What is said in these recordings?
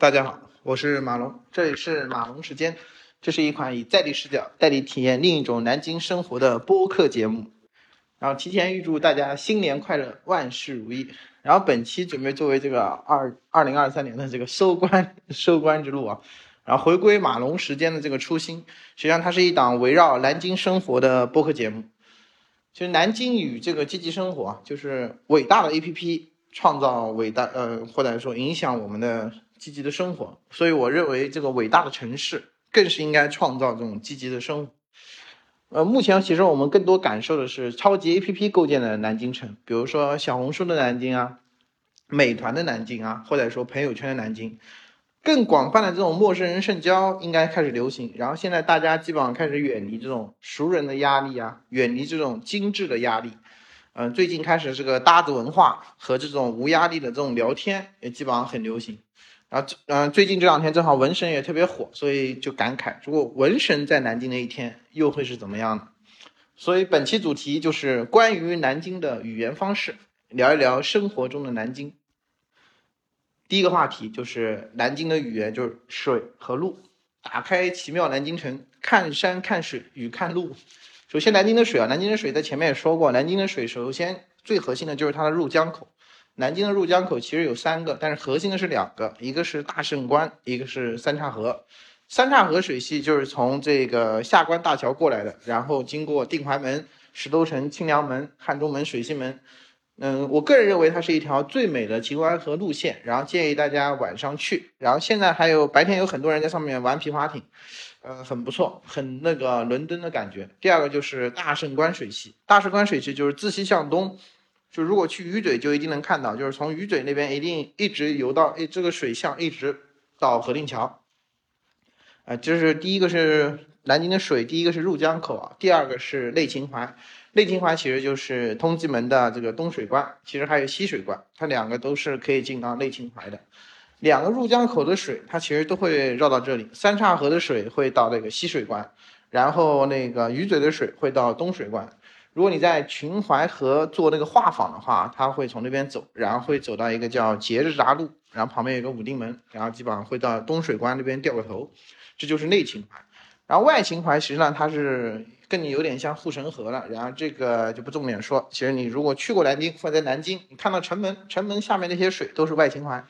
大家好，我是马龙，这里是马龙时间。这是一款以在地视角带你体验另一种南京生活的播客节目。然后提前预祝大家新年快乐，万事如意。然后本期准备作为这个二二零二三年的这个收官 收官之路啊，然后回归马龙时间的这个初心。实际上，它是一档围绕南京生活的播客节目。其实，南京与这个积极生活啊，就是伟大的 APP 创造伟大呃，或者说影响我们的。积极的生活，所以我认为这个伟大的城市更是应该创造这种积极的生活。呃，目前其实我们更多感受的是超级 APP 构建的南京城，比如说小红书的南京啊，美团的南京啊，或者说朋友圈的南京。更广泛的这种陌生人社交应该开始流行，然后现在大家基本上开始远离这种熟人的压力啊，远离这种精致的压力。嗯，最近开始这个搭子文化和这种无压力的这种聊天也基本上很流行。然后，嗯，最近这两天正好文神也特别火，所以就感慨，如果文神在南京的一天又会是怎么样呢？所以本期主题就是关于南京的语言方式，聊一聊生活中的南京。第一个话题就是南京的语言，就是水和路。打开奇妙南京城，看山看水与看路。首先，南京的水啊，南京的水在前面也说过，南京的水首先最核心的就是它的入江口。南京的入江口其实有三个，但是核心的是两个，一个是大胜关，一个是三岔河。三岔河水系就是从这个下关大桥过来的，然后经过定淮门、石头城、清凉门、汉中门、水西门。嗯，我个人认为它是一条最美的秦淮河路线，然后建议大家晚上去。然后现在还有白天有很多人在上面玩皮划艇，呃，很不错，很那个伦敦的感觉。第二个就是大胜关水系，大胜关水系就是自西向东。就如果去鱼嘴，就一定能看到，就是从鱼嘴那边一定一直游到诶这个水巷，一直到河定桥。啊，这是第一个是南京的水，第一个是入江口啊，第二个是内秦淮。内秦淮其实就是通济门的这个东水关，其实还有西水关，它两个都是可以进到内秦淮的。两个入江口的水，它其实都会绕到这里。三岔河的水会到那个西水关，然后那个鱼嘴的水会到东水关。如果你在秦淮河做那个画舫的话，它会从那边走，然后会走到一个叫节日闸路，然后旁边有个武定门，然后基本上会到东水关那边掉个头，这就是内秦淮。然后外秦淮实际上它是跟你有点像护城河了，然后这个就不重点说。其实你如果去过南京或者在南京，你看到城门，城门下面那些水都是外秦淮。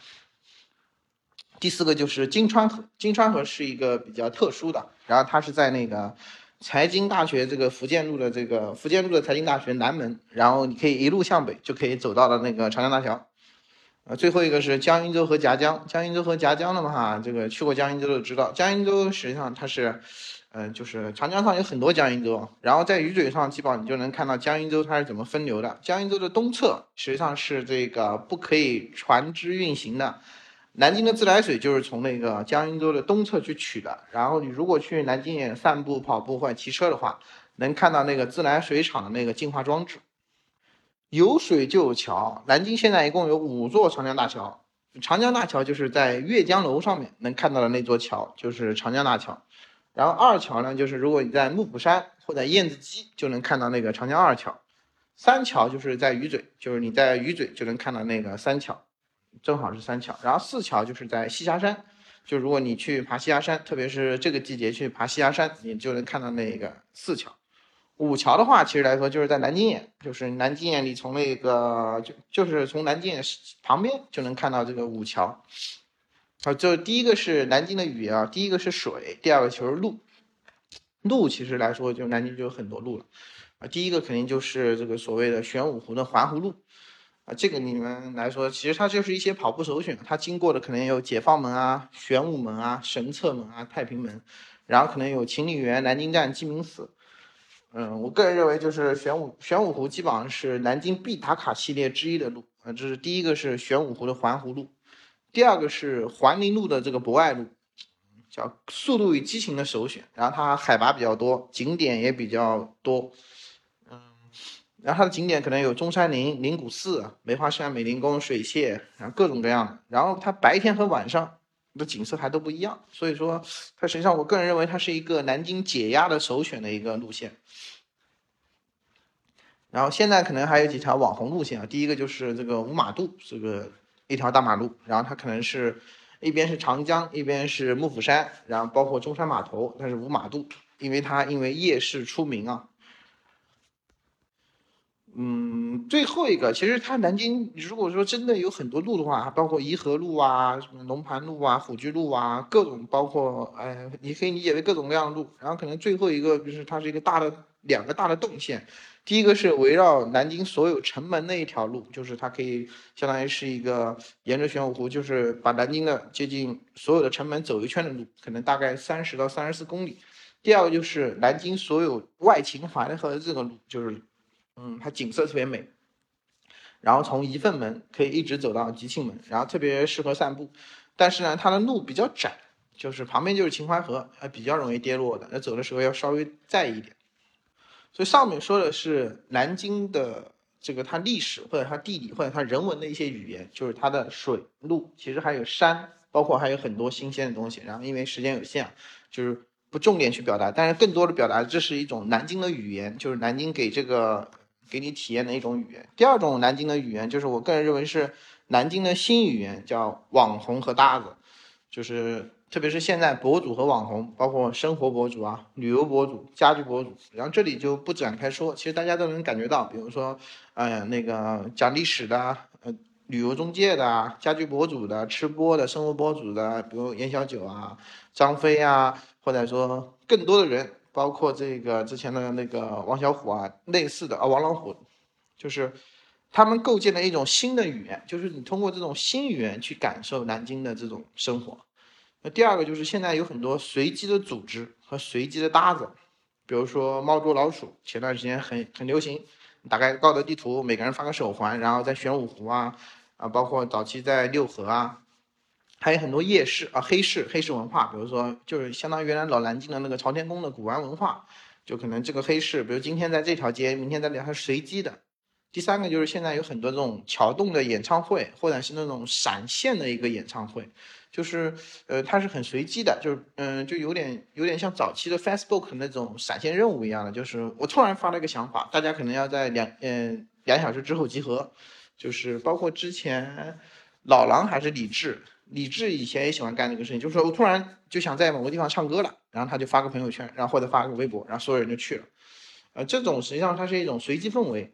第四个就是金川河，金川河是一个比较特殊的，然后它是在那个。财经大学这个福建路的这个福建路的财经大学南门，然后你可以一路向北，就可以走到了那个长江大桥。呃，最后一个是江阴洲和夹江，江阴洲和夹江的话，这个去过江阴洲都知道，江阴洲实际上它是，嗯，就是长江上有很多江阴洲，然后在鱼嘴上基本上你就能看到江阴洲它是怎么分流的。江阴洲的东侧实际上是这个不可以船只运行的。南京的自来水就是从那个江阴洲的东侧去取的。然后你如果去南京散步、跑步或者骑车的话，能看到那个自来水厂的那个净化装置。有水就有桥，南京现在一共有五座长江大桥。长江大桥就是在阅江楼上面能看到的那座桥，就是长江大桥。然后二桥呢，就是如果你在幕府山或者燕子矶就能看到那个长江二桥。三桥就是在鱼嘴，就是你在鱼嘴就能看到那个三桥。正好是三桥，然后四桥就是在栖霞山，就如果你去爬栖霞山，特别是这个季节去爬栖霞山，你就能看到那个四桥。五桥的话，其实来说就是在南京眼，就是南京眼，你从那个就就是从南京眼旁边就能看到这个五桥。啊，就第一个是南京的语言啊，第一个是水，第二个就是路。路其实来说，就南京就有很多路了啊，第一个肯定就是这个所谓的玄武湖的环湖路。啊，这个你们来说，其实它就是一些跑步首选。它经过的可能有解放门啊、玄武门啊、神策门啊、太平门，然后可能有秦岭园、南京站、鸡鸣寺。嗯，我个人认为就是玄武玄武湖基本上是南京必打卡系列之一的路啊。这是第一个是玄武湖的环湖路，第二个是环林路的这个博爱路，叫速度与激情的首选。然后它海拔比较多，景点也比较多。然后它的景点可能有中山陵、灵谷寺、梅花山、美龄宫、水榭，然后各种各样的。然后它白天和晚上的景色还都不一样，所以说它实际上我个人认为它是一个南京解压的首选的一个路线。然后现在可能还有几条网红路线啊，第一个就是这个五马渡这个一条大马路，然后它可能是一边是长江，一边是幕府山，然后包括中山码头，它是五马渡，因为它因为夜市出名啊。嗯，最后一个，其实它南京如果说真的有很多路的话，包括颐和路啊、什么龙盘路啊、虎踞路啊，各种包括，哎，你可以理解为各种各样的路。然后可能最后一个就是它是一个大的两个大的动线，第一个是围绕南京所有城门的一条路，就是它可以相当于是一个沿着玄武湖，就是把南京的接近所有的城门走一圈的路，可能大概三十到三十四公里。第二个就是南京所有外秦淮河这个路，就是。嗯，它景色特别美，然后从仪凤门可以一直走到吉庆门，然后特别适合散步。但是呢，它的路比较窄，就是旁边就是秦淮河，还比较容易跌落的。那走的时候要稍微在意一点。所以上面说的是南京的这个它历史或者它地理或者它人文的一些语言，就是它的水路，其实还有山，包括还有很多新鲜的东西。然后因为时间有限，就是不重点去表达，但是更多的表达这是一种南京的语言，就是南京给这个。给你体验的一种语言。第二种南京的语言，就是我个人认为是南京的新语言，叫网红和搭子。就是特别是现在博主和网红，包括生活博主啊、旅游博主、家居博主，然后这里就不展开说。其实大家都能感觉到，比如说，哎那个讲历史的、呃，旅游中介的、家居博主的、吃播的、生活博主的，比如严小九啊、张飞啊，或者说更多的人。包括这个之前的那个王小虎啊，类似的啊，王老虎，就是他们构建了一种新的语言，就是你通过这种新语言去感受南京的这种生活。那第二个就是现在有很多随机的组织和随机的搭子，比如说猫捉老鼠，前段时间很很流行，打开高德地图，每个人发个手环，然后在玄武湖啊啊，包括早期在六合啊。还有很多夜市啊，黑市黑市文化，比如说就是相当于原来老南京的那个朝天宫的古玩文化，就可能这个黑市，比如今天在这条街，明天在那，它是随机的。第三个就是现在有很多这种桥洞的演唱会，或者是那种闪现的一个演唱会，就是呃它是很随机的，就是嗯就有点有点像早期的 Facebook 那种闪现任务一样的，就是我突然发了一个想法，大家可能要在两嗯两小时之后集合，就是包括之前老狼还是李志。李志以前也喜欢干这个事情，就是说我突然就想在某个地方唱歌了，然后他就发个朋友圈，然后或者发个微博，然后所有人就去了。呃，这种实际上它是一种随机氛围，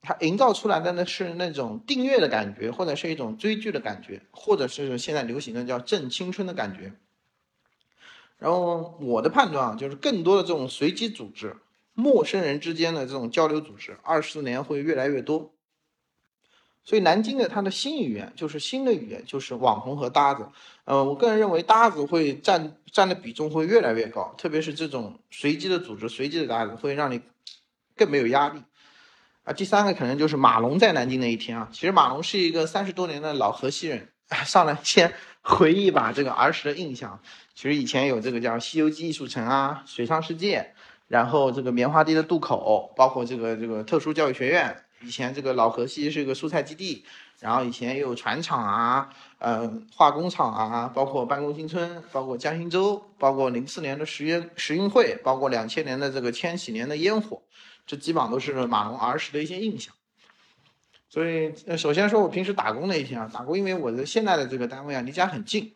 它营造出来的呢是那种订阅的感觉，或者是一种追剧的感觉，或者是现在流行的叫正青春的感觉。然后我的判断啊，就是更多的这种随机组织、陌生人之间的这种交流组织，二十年会越来越多。所以南京的它的新语言就是新的语言，就是网红和搭子。呃，我个人认为搭子会占占的比重会越来越高，特别是这种随机的组织、随机的搭子，会让你更没有压力。啊，第三个可能就是马龙在南京那一天啊。其实马龙是一个三十多年的老河西人，上来先回忆一把这个儿时的印象。其实以前有这个叫《西游记》艺术城啊，水上世界，然后这个棉花地的渡口，包括这个这个特殊教育学院。以前这个老河西是个蔬菜基地，然后以前也有船厂啊，嗯，化工厂啊，包括办公新村，包括江心洲，包括零四年的十月十运会，包括两千年的这个千禧年的烟火，这基本上都是马龙儿时的一些印象。所以，首先说我平时打工那一天啊，打工，因为我的现在的这个单位啊离家很近，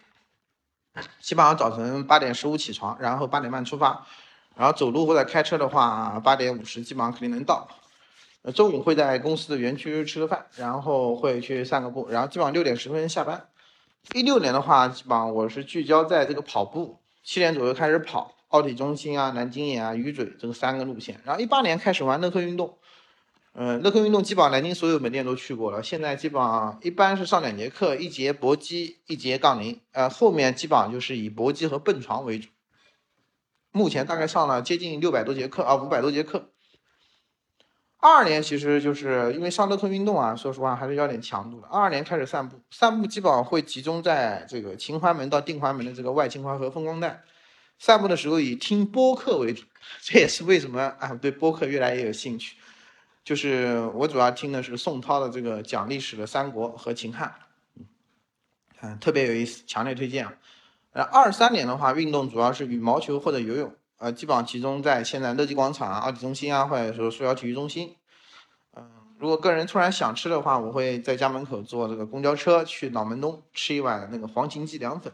基本上早晨八点十五起床，然后八点半出发，然后走路或者开车的话，八点五十基本上肯定能到。呃，中午会在公司的园区吃个饭，然后会去散个步，然后基本上六点十分下班。一六年的话，基本上我是聚焦在这个跑步，七点左右开始跑，奥体中心啊、南京眼啊、鱼嘴这个三个路线。然后一八年开始玩乐客运动，嗯，乐客运动基本上南京所有门店都去过了。现在基本上一般是上两节课，一节搏击，一节杠铃，呃，后面基本上就是以搏击和蹦床为主。目前大概上了接近六百多节课啊，五百多节课。二二年其实就是因为上乐客运动啊，说实话还是有点强度的。二二年开始散步，散步基本上会集中在这个秦淮门到定淮门的这个外秦淮河风光带。散步的时候以听播客为主，这也是为什么啊对播客越来越有兴趣。就是我主要听的是宋涛的这个讲历史的三国和秦汉，嗯，特别有意思，强烈推荐啊。呃，二三年的话，运动主要是羽毛球或者游泳。呃，基本上集中在现在乐基广场啊、奥体中心啊，或者说苏瑶体育中心。嗯，如果个人突然想吃的话，我会在家门口坐这个公交车去脑门东吃一碗那个黄秦记凉粉。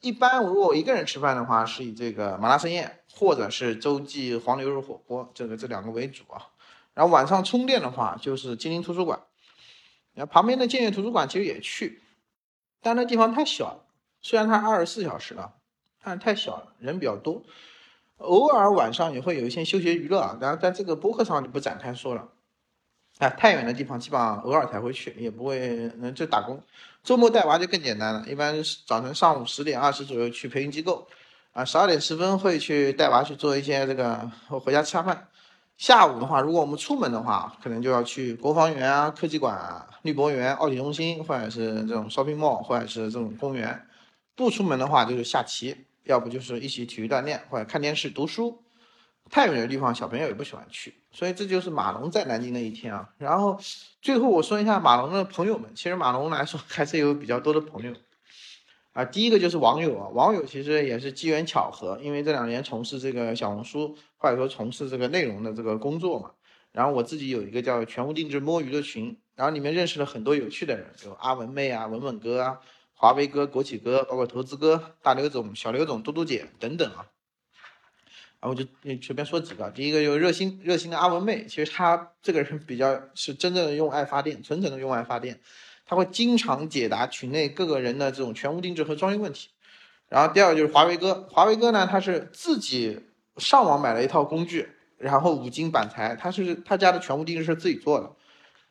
一般如果我一个人吃饭的话，是以这个麻辣生宴或者是洲际黄牛肉火锅这个这两个为主啊。然后晚上充电的话，就是金陵图书馆。然后旁边的建业图书馆其实也去，但那地方太小了。虽然它二十四小时了，但是太小了，人比较多。偶尔晚上也会有一些休闲娱乐啊，然后在这个播客上就不展开说了。啊，太远的地方基本上偶尔才会去，也不会嗯就打工。周末带娃就更简单了，一般早晨上午十点二十左右去培训机构，啊，十二点十分会去带娃去做一些这个回家吃下饭。下午的话，如果我们出门的话，可能就要去国防园啊、科技馆、啊、绿博园、奥体中心，或者是这种 shopping mall，或者是这种公园。不出门的话，就是下棋，要不就是一起体育锻炼，或者看电视、读书。太远的地方，小朋友也不喜欢去，所以这就是马龙在南京的一天啊。然后最后我说一下马龙的朋友们，其实马龙来说还是有比较多的朋友啊。第一个就是网友啊，网友其实也是机缘巧合，因为这两年从事这个小红书或者说从事这个内容的这个工作嘛。然后我自己有一个叫全屋定制摸鱼的群，然后里面认识了很多有趣的人，有阿文妹啊、文文哥啊、华为哥、国企哥，包括投资哥、大刘总、小刘总、嘟嘟姐等等啊。然后就随便说几个，第一个就是热心热心的阿文妹，其实她这个人比较是真正的用爱发电，纯纯的用爱发电，她会经常解答群内各个人的这种全屋定制和装修问题。然后第二个就是华为哥，华为哥呢，他是自己上网买了一套工具，然后五金板材，他是他家的全屋定制是自己做的。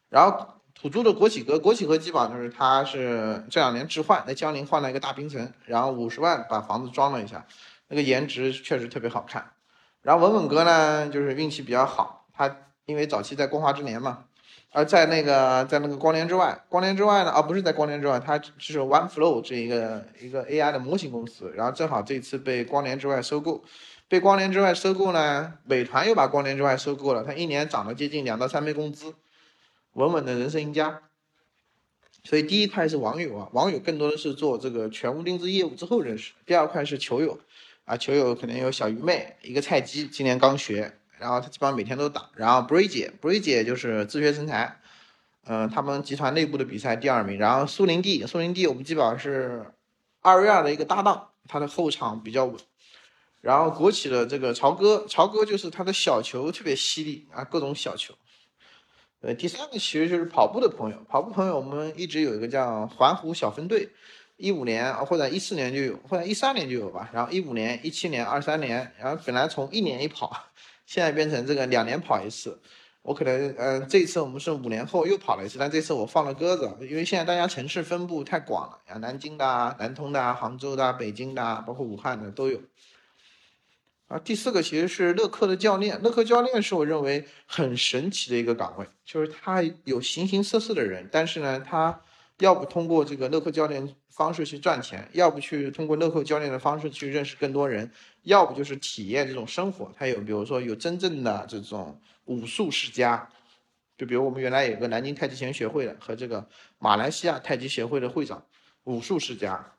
然后土著的国企哥，国企哥基本上就是他是这两年置换，在江宁换了一个大平层，然后五十万把房子装了一下，那个颜值确实特别好看。然后文文哥呢，就是运气比较好，他因为早期在光华之年嘛，而在那个在那个光年之外，光年之外呢，啊不是在光年之外，他是 OneFlow 这一个一个 AI 的模型公司，然后正好这次被光年之外收购，被光年之外收购呢，美团又把光年之外收购了，他一年涨了接近两到三倍工资，稳稳的人生赢家。所以第一块是网友啊，网友更多的是做这个全屋定制业务之后认识，第二块是球友。啊，球友可能有小鱼妹，一个菜鸡，今年刚学，然后他基本上每天都打。然后 Bray 姐，Bray 姐就是自学成才，嗯，他们集团内部的比赛第二名。然后苏宁地，苏宁地我们基本上是二 v 二的一个搭档，他的后场比较稳。然后国企的这个曹哥，曹哥就是他的小球特别犀利啊，各种小球。呃，第三个其实就是跑步的朋友，跑步朋友我们一直有一个叫环湖小分队。一五年或者一四年就有，或者一三年就有吧。然后一五年、一七年、二三年，然后本来从一年一跑，现在变成这个两年跑一次。我可能，嗯，这次我们是五年后又跑了一次，但这次我放了鸽子，因为现在大家城市分布太广了，啊，南京的、啊南通的、啊杭州的、啊北京的，啊包括武汉的都有。啊，第四个其实是乐客的教练，乐客教练是我认为很神奇的一个岗位，就是他有形形色色的人，但是呢，他。要不通过这个乐客教练方式去赚钱，要不去通过乐客教练的方式去认识更多人，要不就是体验这种生活。他有，比如说有真正的这种武术世家，就比如我们原来有个南京太极拳学会的和这个马来西亚太极协会的会长，武术世家，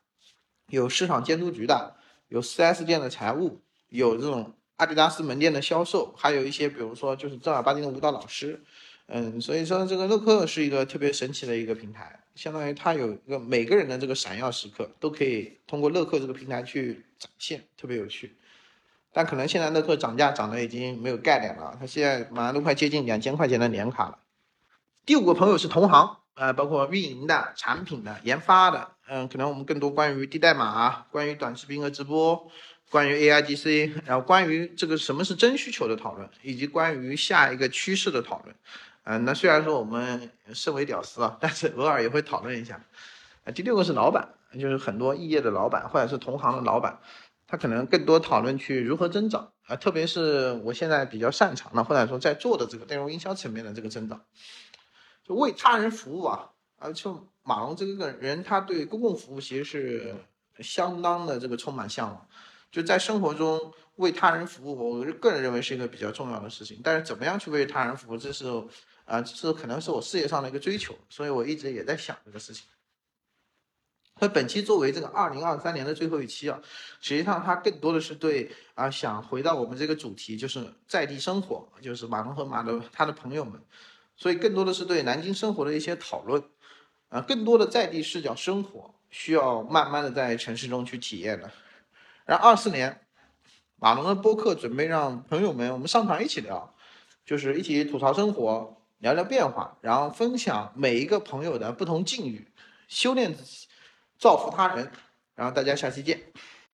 有市场监督局的，有 4S 店的财务，有这种阿迪达斯门店的销售，还有一些比如说就是正儿八经的舞蹈老师。嗯，所以说这个乐客是一个特别神奇的一个平台，相当于它有一个每个人的这个闪耀时刻都可以通过乐客这个平台去展现，特别有趣。但可能现在乐客涨价涨得已经没有概念了，它现在马上都快接近两千块钱的年卡了。第五个朋友是同行，呃，包括运营的、产品的、研发的，嗯，可能我们更多关于低代码、关于短视频和直播。关于 AIGC，然后关于这个什么是真需求的讨论，以及关于下一个趋势的讨论。嗯，那虽然说我们身为屌丝啊，但是偶尔也会讨论一下。啊，第六个是老板，就是很多异业的老板或者是同行的老板，他可能更多讨论去如何增长啊，特别是我现在比较擅长的或者说在做的这个内容营销层面的这个增长，就为他人服务啊。而且马龙这个人，他对公共服务其实是相当的这个充满向往。就在生活中为他人服务，我个人认为是一个比较重要的事情。但是怎么样去为他人服务，这是啊，这可能是我事业上的一个追求，所以我一直也在想这个事情。那本期作为这个二零二三年的最后一期啊，实际上它更多的是对啊，想回到我们这个主题，就是在地生活，就是马龙和马的他的朋友们，所以更多的是对南京生活的一些讨论，啊，更多的在地视角生活需要慢慢的在城市中去体验的。然后二四年，马龙的播客准备让朋友们我们上场一起聊，就是一起吐槽生活，聊聊变化，然后分享每一个朋友的不同境遇，修炼自己，造福他人。然后大家下期见。